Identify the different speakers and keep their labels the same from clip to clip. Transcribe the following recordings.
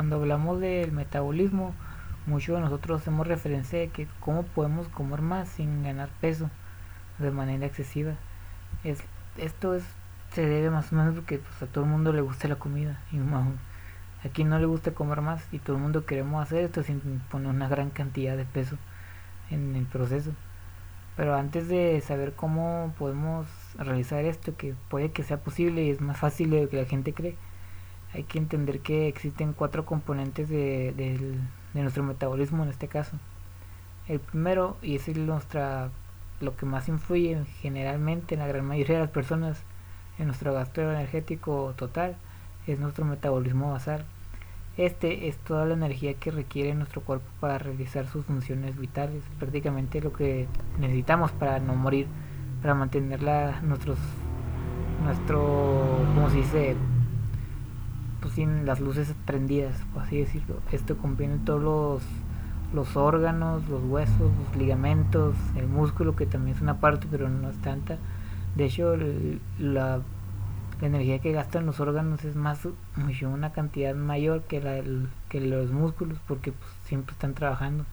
Speaker 1: cuando hablamos del metabolismo, muchos de nosotros hacemos referencia de que cómo podemos comer más sin ganar peso de manera excesiva. Es, esto es, se debe más o menos porque pues, a todo el mundo le gusta la comida y a quien no le gusta comer más y todo el mundo queremos hacer esto sin poner una gran cantidad de peso en el proceso. Pero antes de saber cómo podemos realizar esto, que puede que sea posible y es más fácil de lo que la gente cree, hay que entender que existen cuatro componentes de, de nuestro metabolismo en este caso. El primero, y es nuestra, lo que más influye generalmente en la gran mayoría de las personas en nuestro gasto energético total, es nuestro metabolismo basal. Este es toda la energía que requiere nuestro cuerpo para realizar sus funciones vitales, prácticamente lo que necesitamos para no morir, para mantener la, nuestros, nuestro, ¿cómo se dice? Pues sin las luces prendidas, por así decirlo. Esto contiene todos los, los órganos, los huesos, los ligamentos, el músculo, que también es una parte, pero no es tanta. De hecho, la la energía que gastan los órganos es más mucho una cantidad mayor que la que los músculos porque pues, siempre están trabajando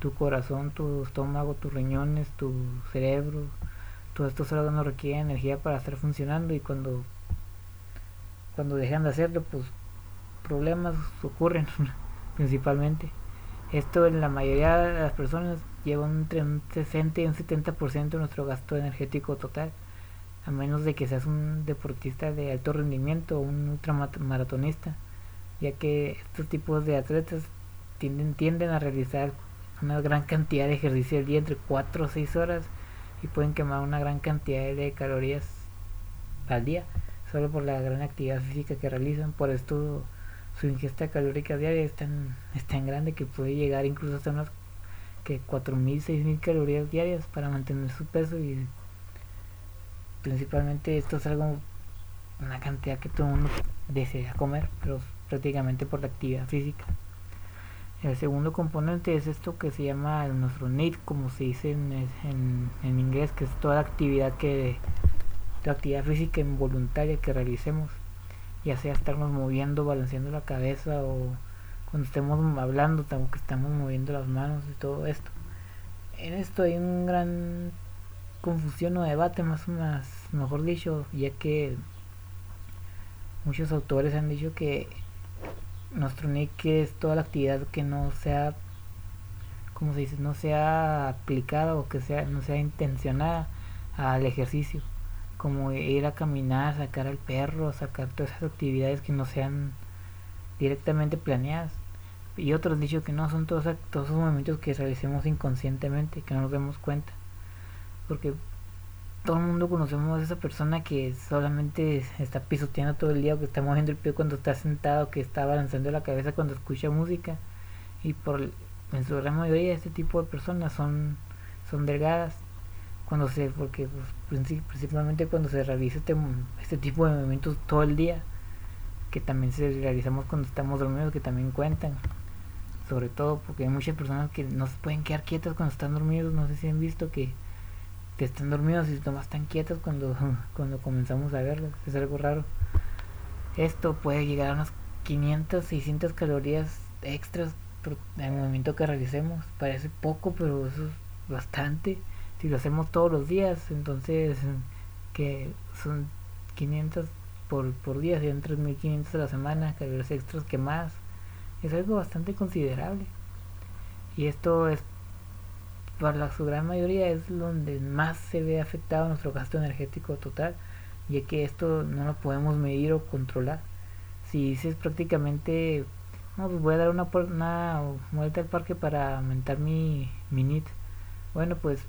Speaker 1: tu corazón tu estómago tus riñones tu cerebro todos estos órganos requieren energía para estar funcionando y cuando cuando dejan de hacerlo pues problemas ocurren principalmente. Esto en la mayoría de las personas lleva entre un 60 y un 70% de nuestro gasto energético total a menos de que seas un deportista de alto rendimiento o un ultramaratonista, ya que estos tipos de atletas tienden, tienden a realizar una gran cantidad de ejercicio al día, entre 4 o 6 horas, y pueden quemar una gran cantidad de calorías al día, solo por la gran actividad física que realizan. Por esto su ingesta calórica diaria es tan, es tan grande que puede llegar incluso hasta unas que 4.000, 6.000 calorías diarias para mantener su peso y principalmente esto es algo, una cantidad que todo el mundo desea comer, pero prácticamente por la actividad física. El segundo componente es esto que se llama nuestro need, como se dice en, en, inglés, que es toda la actividad que la actividad física involuntaria que realicemos, ya sea estarnos moviendo, balanceando la cabeza o cuando estemos hablando, que estamos moviendo las manos y todo esto. En esto hay un gran confusión o debate más, más mejor dicho ya que muchos autores han dicho que nuestro nick es toda la actividad que no sea como se dice no sea aplicada o que sea no sea intencionada al ejercicio como ir a caminar sacar al perro sacar todas esas actividades que no sean directamente planeadas y otros han dicho que no son todos, esos movimientos que realicemos inconscientemente que no nos demos cuenta porque todo el mundo conocemos a esa persona que solamente está pisoteando todo el día, que está moviendo el pie cuando está sentado, que está balanzando la cabeza cuando escucha música. Y por en su gran mayoría este tipo de personas son, son delgadas. Cuando se, porque pues, principalmente cuando se realiza este, este tipo de movimientos todo el día, que también se realizamos cuando estamos dormidos, que también cuentan. Sobre todo porque hay muchas personas que no se pueden quedar quietas cuando están dormidos, no sé si han visto que que están dormidos y nomás están quietos cuando, cuando comenzamos a verlos. Es algo raro. Esto puede llegar a unas 500, 600 calorías extras por el movimiento que realicemos. Parece poco, pero eso es bastante. Si lo hacemos todos los días, entonces que son 500 por, por día, serían 3500 a la semana, calorías extras que más. Es algo bastante considerable. Y esto es para la, su gran mayoría es donde más se ve afectado nuestro gasto energético total, ya que esto no lo podemos medir o controlar. Si dices prácticamente, no, pues voy a dar una, una vuelta al parque para aumentar mi, mi NIT. Bueno, pues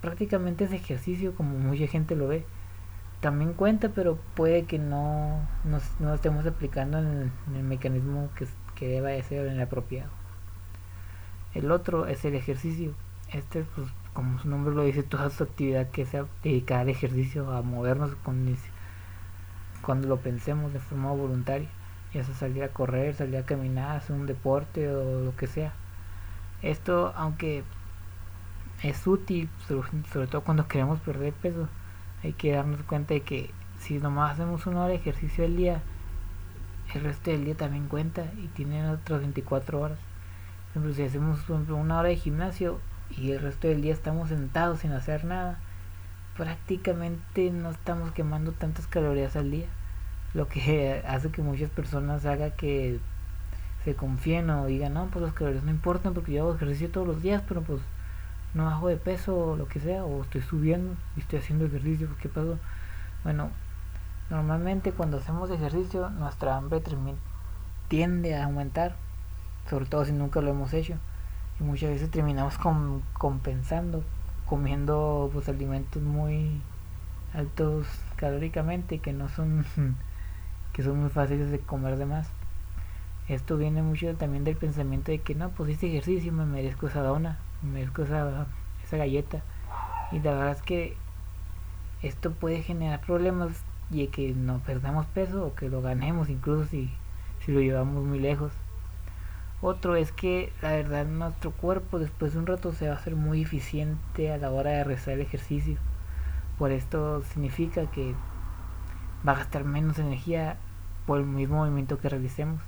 Speaker 1: prácticamente es ejercicio como mucha gente lo ve. También cuenta, pero puede que no, no, no estemos aplicando en el, mecanismo que, deba de ser el apropiado. El otro es el ejercicio este, pues, como su nombre lo dice, toda su actividad que sea dedicada al ejercicio, a movernos cuando lo pensemos de forma voluntaria, ya sea salir a correr, salir a caminar, hacer un deporte o lo que sea. Esto, aunque es útil, sobre, todo cuando queremos perder peso, hay que darnos cuenta de que si nomás hacemos una hora de ejercicio al día, el resto del día también cuenta y tienen otras 24 horas. Por ejemplo, si hacemos una hora de gimnasio y el resto del día estamos sentados sin hacer nada, prácticamente no estamos quemando tantas calorías al día. Lo que hace que muchas personas haga que se confíen o digan, no, pues las calorías no importan porque yo hago ejercicio todos los días, pero pues no bajo de peso o lo que sea, o estoy subiendo y estoy haciendo ejercicio, pues ¿qué pasó? Bueno, normalmente cuando hacemos ejercicio nuestra hambre tiende a aumentar, sobre todo si nunca lo hemos hecho, y muchas veces terminamos compensando comiendo pues alimentos muy altos calóricamente que no son que son muy fáciles de comer de más esto viene mucho también del pensamiento de que no pues este ejercicio me merezco esa dona merezco esa, esa galleta y la verdad es que esto puede generar problemas y que no perdamos peso o que lo ganemos incluso si, si lo llevamos muy lejos otro es que la verdad nuestro cuerpo después de un rato se va a hacer muy eficiente a la hora de realizar el ejercicio. Por esto significa que va a gastar menos energía por el mismo movimiento que realicemos.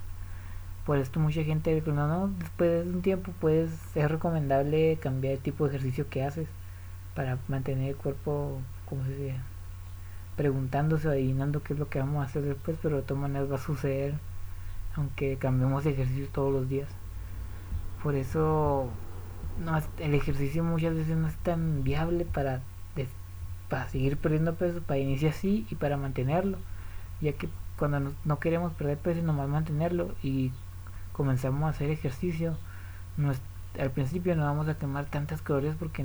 Speaker 1: Por esto mucha gente no, no, después de un tiempo pues es recomendable cambiar el tipo de ejercicio que haces para mantener el cuerpo, como se dice, preguntándose o adivinando qué es lo que vamos a hacer después, pero de todas maneras va a suceder aunque cambiemos de ejercicio todos los días. Por eso no, el ejercicio muchas veces no es tan viable para, para seguir perdiendo peso, para iniciar así y para mantenerlo, ya que cuando no, queremos perder peso nomás mantenerlo y comenzamos a hacer ejercicio, al principio no vamos a quemar tantas calorías porque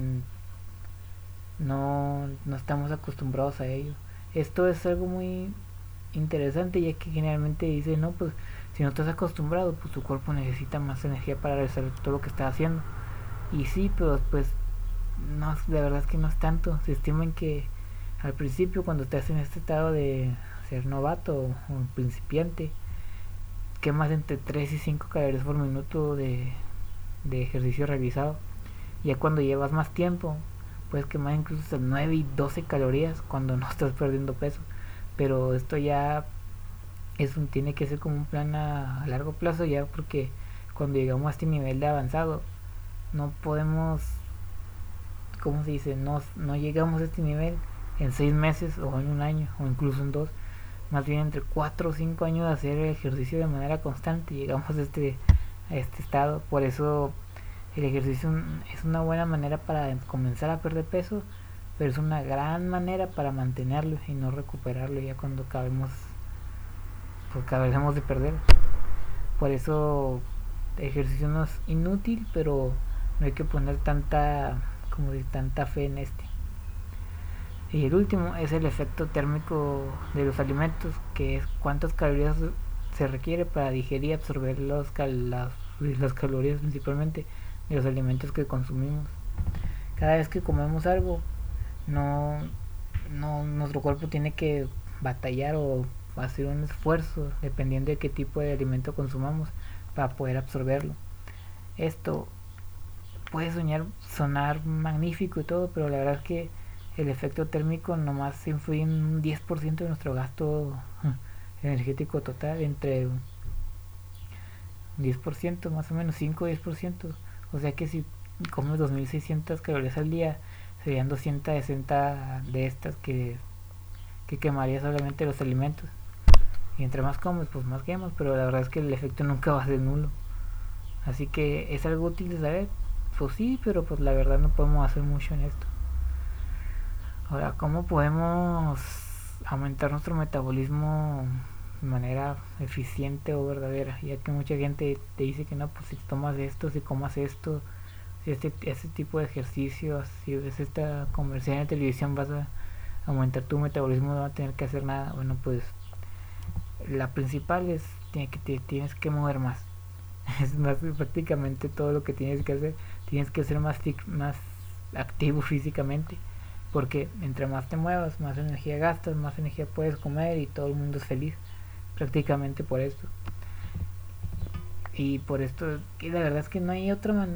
Speaker 1: no, no estamos acostumbrados a ello. Esto es algo muy interesante ya que generalmente dice, no, pues si no estás acostumbrado, pues tu cuerpo necesita más energía para realizar todo lo que está haciendo. Y sí, pero pues no, la verdad es que no es tanto. Se estima que al principio cuando estás en este estado de ser novato o, principiante, quemas entre 3 y 5 calorías por minuto de, ejercicio realizado. Ya cuando llevas más tiempo, puedes quemar incluso hasta 9 y 12 calorías cuando no estás perdiendo peso. Pero esto ya es un, tiene que ser como un plan a, largo plazo ya porque cuando llegamos a este nivel de avanzado no podemos ¿cómo se dice? No, no llegamos a este nivel en seis meses o en un año o incluso en dos más bien entre cuatro o cinco años de hacer ejercicio de manera constante llegamos a este, a este estado por eso el ejercicio es una buena manera para comenzar a perder peso pero es una gran manera para mantenerlo y no recuperarlo ya cuando acabemos pues hemos de perder. Por eso el ejercicio no es inútil, pero no hay que poner tanta, como de tanta fe en este. Y el último es el efecto térmico de los alimentos, que es cuántas calorías se requiere para digerir y absorber los las, las calorías principalmente de los alimentos que consumimos. Cada vez que comemos algo, no, no nuestro cuerpo tiene que batallar o hacer un esfuerzo dependiendo de qué tipo de alimento consumamos para poder absorberlo. Esto puede soñar, sonar magnífico y todo, pero la verdad es que el efecto térmico nomás influye en un 10% de nuestro gasto energético total, entre 10% más o menos, 5-10%. O sea que si comes 2600 calorías al día, serían 260 de estas que, que quemaría solamente los alimentos. Y entre más comes, pues más quemas, pero la verdad es que el efecto nunca va a ser nulo. Así que es algo útil de saber. Pues sí, pero pues la verdad no podemos hacer mucho en esto. Ahora, ¿cómo podemos aumentar nuestro metabolismo de manera eficiente o verdadera? Ya que mucha gente te dice que no, pues si tomas esto, si comas esto, si este, este tipo de ejercicio, si ves esta comercial en televisión vas a aumentar tu metabolismo, no vas a tener que hacer nada. Bueno, pues la principal es que tienes que mover más. Es más prácticamente todo lo que tienes que hacer. Tienes que ser más, más activo físicamente. Porque entre más te muevas, más energía gastas, más energía puedes comer y todo el mundo es feliz. Prácticamente por esto. Y por esto, que la verdad es que no hay otra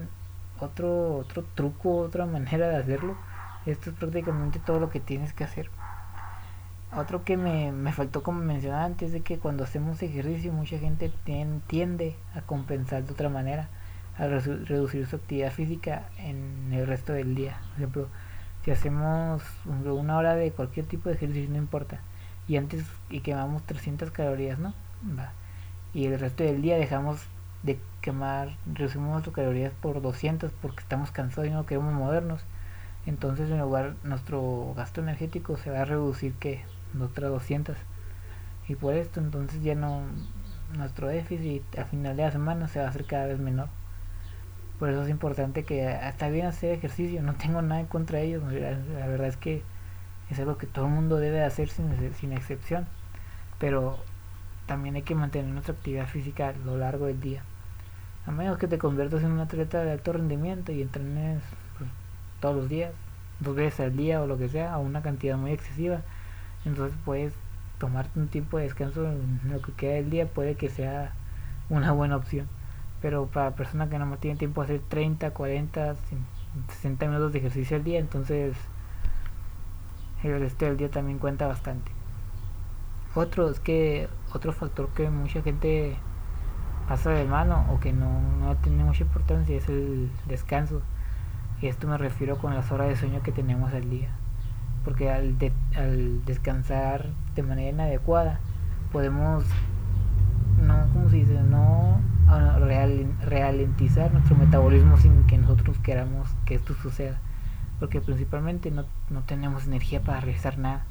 Speaker 1: otro, otro truco, otra manera de hacerlo. Esto es prácticamente todo lo que tienes que hacer. otro que me, me faltó como mencionar antes de que cuando hacemos ejercicio mucha gente tiende a compensar de otra manera, a reducir su actividad física en el resto del día. Por ejemplo, hacemos una hora de cualquier tipo de ejercicio, no importa, y antes y quemamos 300 calorías, ¿no? Va. Y el resto del día dejamos de quemar, reducimos nuestras calorías por 200 porque estamos cansados y no queremos movernos. Entonces en lugar nuestro gasto energético se va a reducir que otras 200 y por esto entonces ya no nuestro déficit a final de la semana se va a hacer cada vez menor por eso es importante que está bien hacer ejercicio no tengo nada en contra de ellos la, verdad es que es algo que todo el mundo debe hacer sin, sin excepción pero también hay que mantener nuestra actividad física a lo largo del día a menos que te conviertas en un atleta de alto rendimiento y entrenes pues, todos los días dos veces al día o lo que sea a una cantidad muy excesiva entonces puedes tomarte un tiempo de descanso en lo que queda del día, puede que sea una buena opción. Pero para personas que no tienen tiempo de hacer 30, 40, 60 minutos de ejercicio al día, entonces el resto del día también cuenta bastante. Otro es que otro factor que mucha gente pasa de mano o que no, no tiene mucha importancia es el descanso. Y esto me refiero con las horas de sueño que tenemos al día porque al, al descansar de manera inadecuada podemos no como se dice no ah, real, ralentizar nuestro metabolismo sin que nosotros queramos que esto suceda porque principalmente no, no tenemos energía para realizar nada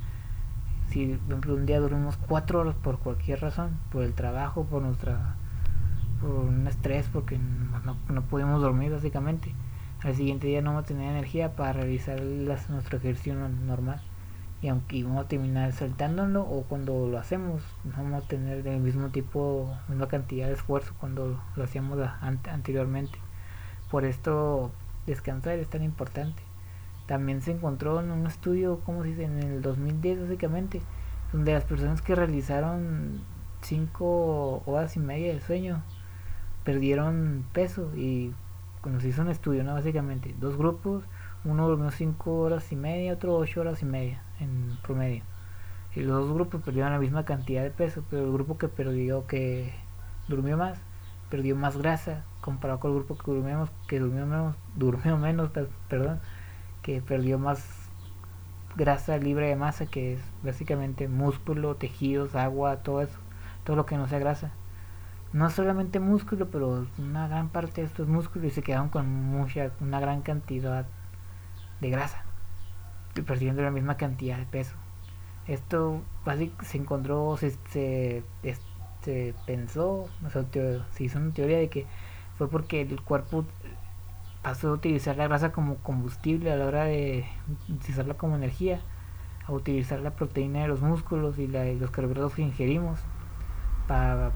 Speaker 1: si por un día dormimos cuatro horas por cualquier razón por el trabajo por nuestra por un estrés porque no, no podemos dormir básicamente al siguiente día no vamos a tener energía para realizar las, nuestro ejercicio normal. Y aunque vamos a terminar saltándolo o cuando lo hacemos, no vamos a tener el mismo tipo, misma cantidad de esfuerzo cuando lo hacíamos anteriormente. Por esto descansar es tan importante. También se encontró en un estudio, como se dice, en el 2010 básicamente, donde las personas que realizaron 5 horas y media de sueño perdieron peso y cuando se hizo un estudio, ¿no? Básicamente, dos grupos, uno durmió 5 horas y media, otro 8 horas y media en promedio. Y los dos grupos perdieron la misma cantidad de peso, pero el grupo que perdió, que durmió más, perdió más grasa comparado con el grupo que durmió, que durmió menos, durmió menos, perdón, que perdió más grasa libre de masa, que es básicamente músculo, tejidos, agua, todo eso, todo lo que no sea grasa no solamente músculo, pero una gran parte de estos músculos y se quedaron con mucha, una gran cantidad de grasa, y perdiendo la misma cantidad de peso. Esto básicamente se encontró, se, se, se pensó, se hizo una teoría de que fue porque el cuerpo pasó a utilizar la grasa como combustible a la hora de utilizarla como energía, a utilizar la proteína de los músculos y, la, los carbohidratos que ingerimos para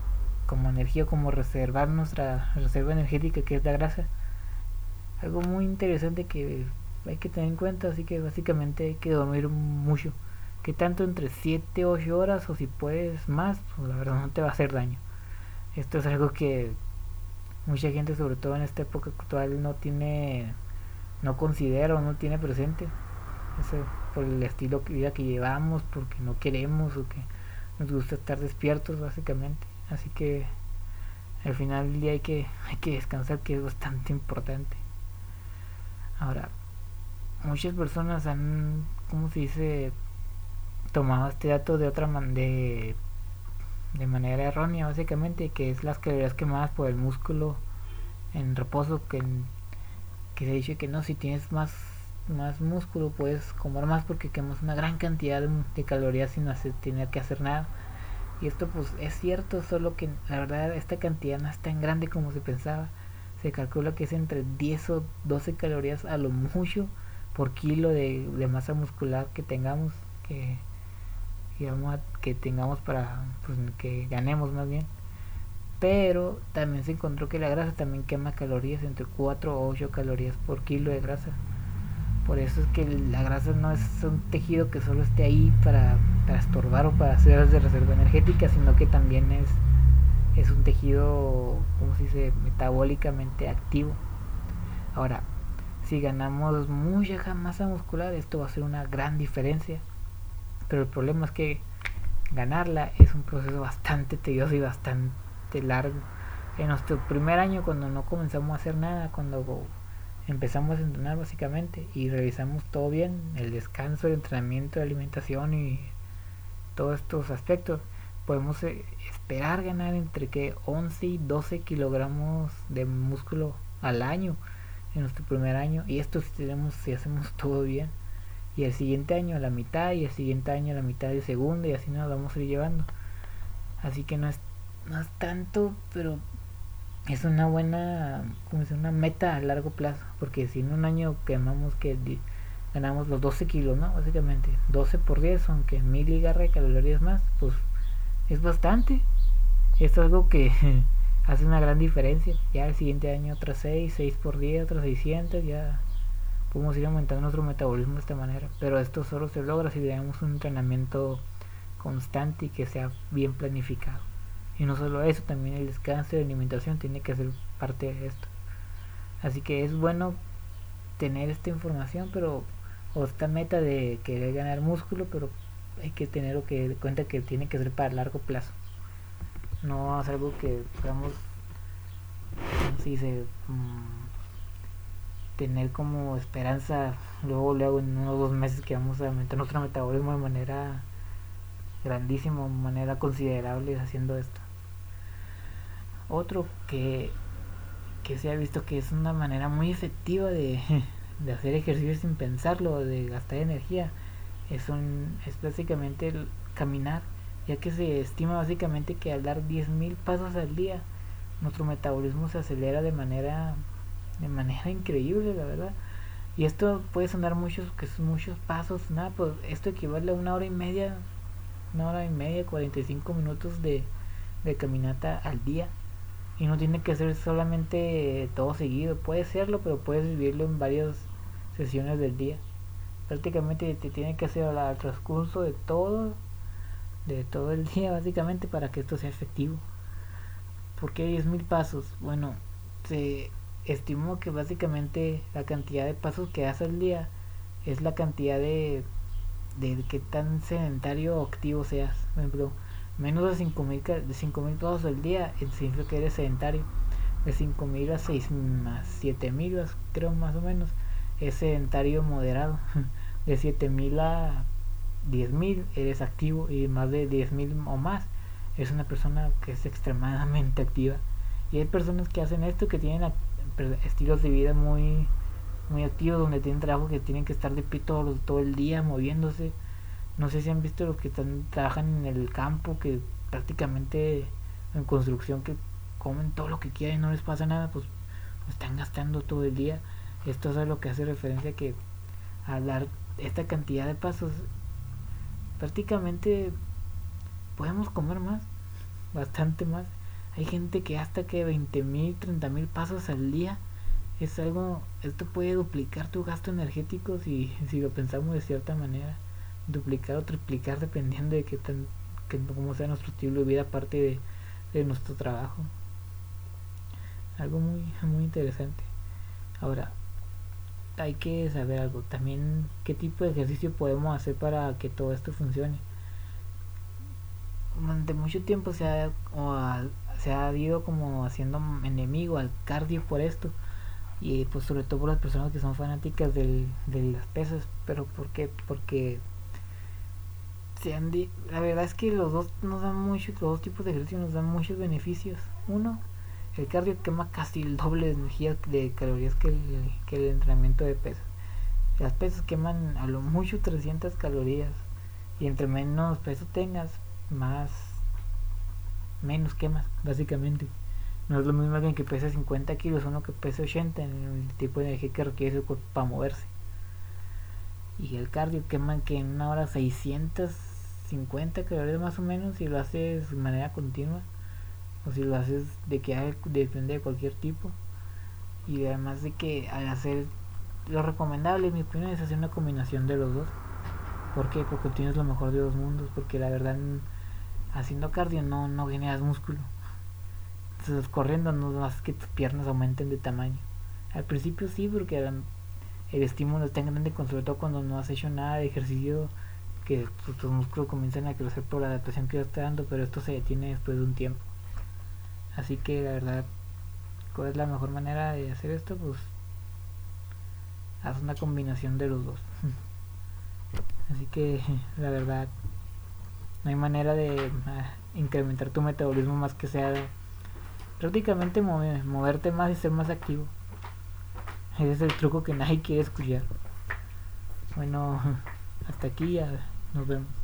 Speaker 1: como energía, como reservar nuestra reserva energética que es la grasa. Algo muy interesante que hay que tener en cuenta, así que básicamente hay que dormir mucho. Que tanto entre 7, 8 horas o si puedes más, pues la verdad no te va a hacer daño. Esto es algo que mucha gente, sobre todo en esta época actual, no tiene, no considera o no tiene presente. Eso por el estilo de vida que llevamos, porque no queremos o que nos gusta estar despiertos básicamente. Así que al final del día hay que, hay que descansar, que es bastante importante. Ahora, muchas personas han, ¿cómo se dice? Tomado este dato de otra manera, de, de manera errónea, básicamente, que es las calorías quemadas por el músculo en reposo, que, que se dice que no, si tienes más más músculo puedes comer más porque quemas una gran cantidad de, de calorías sin hacer, tener que hacer nada y esto pues es cierto, solo que la verdad esta cantidad no es tan grande como se pensaba. Se calcula que es entre 10 o 12 calorías a lo mucho por kilo de, masa muscular que tengamos, que, que tengamos para pues, que ganemos más bien. Pero también se encontró que la grasa también quema calorías, entre 4 o 8 calorías por kilo de grasa. Por eso es que la grasa no es un tejido que solo esté ahí para, estorbar o para hacer de reserva energética, sino que también es, es un tejido, como se dice, metabólicamente activo. Ahora, si ganamos mucha masa muscular, esto va a ser una gran diferencia. pero el problema es que ganarla es un proceso bastante tedioso y bastante largo. En nuestro primer año, cuando no comenzamos a hacer nada, cuando empezamos a entrenar básicamente y revisamos todo bien, el descanso, el entrenamiento, la alimentación y todos estos aspectos, podemos eh, esperar ganar entre que 11 y 12 kilogramos de músculo al año en nuestro primer año y esto si tenemos si hacemos todo bien. Y el siguiente año la mitad y el siguiente año la mitad del segundo y así nos vamos a ir llevando. Así que no es no es tanto pero es una buena como una meta a largo plazo. Porque si en un año quemamos que ganamos los 12 kilos no básicamente 12 por 10 aunque mil y de calorías más pues es bastante. Es algo que hace una gran diferencia ya el siguiente año otras 6 6 por 10 otras 600 ya podemos ir aumentando nuestro metabolismo de esta manera. Pero esto solo se logra si tenemos un entrenamiento constante y que sea bien planificado. Y no solo eso, también el descanso y la alimentación tiene que ser parte de esto. Así que es bueno tener esta información, pero o esta meta de querer ganar músculo, pero hay que tener que cuenta que tiene que ser para largo plazo. No es algo que podamos, si se tener como esperanza luego luego en unos dos meses que vamos a aumentar nuestro metabolismo de manera grandísima, de manera considerable haciendo esto. Otro que, que se ha visto que es una manera muy efectiva de, de hacer ejercicio sin pensarlo, de gastar energía, es, un, es básicamente el caminar, ya que se estima básicamente que al dar 10.000 pasos al día, nuestro metabolismo se acelera de manera de manera increíble, la verdad. Y esto puede sonar muchos, que son muchos pasos, nada, pues esto equivale a una hora y media, una hora y media, 45 minutos de, de caminata al día. Y no tiene que ser solamente todo seguido, puede serlo, pero puedes vivirlo en varias sesiones del día. Prácticamente te tiene que hacer al transcurso de todo, de todo el día básicamente para que esto sea efectivo. ¿Por qué 10.000 pasos? Bueno, se estimo que básicamente la cantidad de pasos que hace al día es la cantidad de, de qué tan sedentario o activo seas. Por ejemplo, menos de 5000 de 5000 pasos al día significa que eres sedentario. De 5000 a 6 a 7000 creo más o menos es sedentario moderado. De 7000 a 10000 eres activo y más de 10000 o más. Es una persona que es extremadamente activa. Y hay personas que hacen esto que tienen estilos de vida muy muy activos donde tienen trabajo que tienen que estar de pie todo, todo el día moviéndose. No sé si han visto los que están trabajan en el campo que prácticamente en construcción que comen todo lo que quieren y no les pasa nada pues están gastando todo el día. Esto es a lo que hace referencia que al dar esta cantidad de pasos prácticamente podemos comer más bastante más hay gente que hasta que 20 mil, 30 mil pasos al día es algo, esto puede duplicar tu gasto energético si, si lo pensamos de cierta manera, duplicar o triplicar dependiendo de qué tan, que, cómo sea nuestro estilo de vida aparte de, de nuestro trabajo. Algo muy, muy interesante. Ahora, hay que saber algo, también qué tipo de ejercicio podemos hacer para que todo esto funcione. Durante mucho tiempo se ha, se ha ido como haciendo enemigo al cardio por esto y pues sobre todo por las personas que son fanáticas del, de las pesas pero ¿por qué? porque la verdad es que los dos nos dan mucho los dos tipos de ejercicio nos dan muchos beneficios uno el cardio quema casi el doble de energía de calorías que el, que el entrenamiento de pesas las pesas queman a lo mucho 300 calorías y entre menos peso tengas más menos quemas, básicamente. No es lo mismo alguien que pesa 50 kilos, uno que pesa 80 en el tipo de energía que requiere su cuerpo para moverse. Y el cardio quema que en una hora 650 calorías más o menos si lo haces de manera continua. O si lo haces de que depende de cualquier tipo. Y además de que al hacer lo recomendable, en mi opinión, es hacer una combinación de los dos. ¿Por qué? Porque tienes lo mejor de dos mundos. Porque la verdad haciendo cardio no, no generas músculo. Entonces corriendo no haces que tus piernas aumenten de tamaño. Al principio sí, porque el, estímulo es tan grande, sobre todo cuando no has hecho nada de ejercicio que tus músculos comienzan a crecer por la adaptación que ya está dando, pero esto se detiene después de un tiempo. Así que la verdad, ¿cuál es la mejor manera de hacer esto? Pues haz una combinación de los dos. Así que la verdad, no hay manera de ah, incrementar tu metabolismo más que sea prácticamente moverte más y ser más activo. Ese es el truco que nadie quiere escuchar. Bueno, hasta aquí ya nos vemos.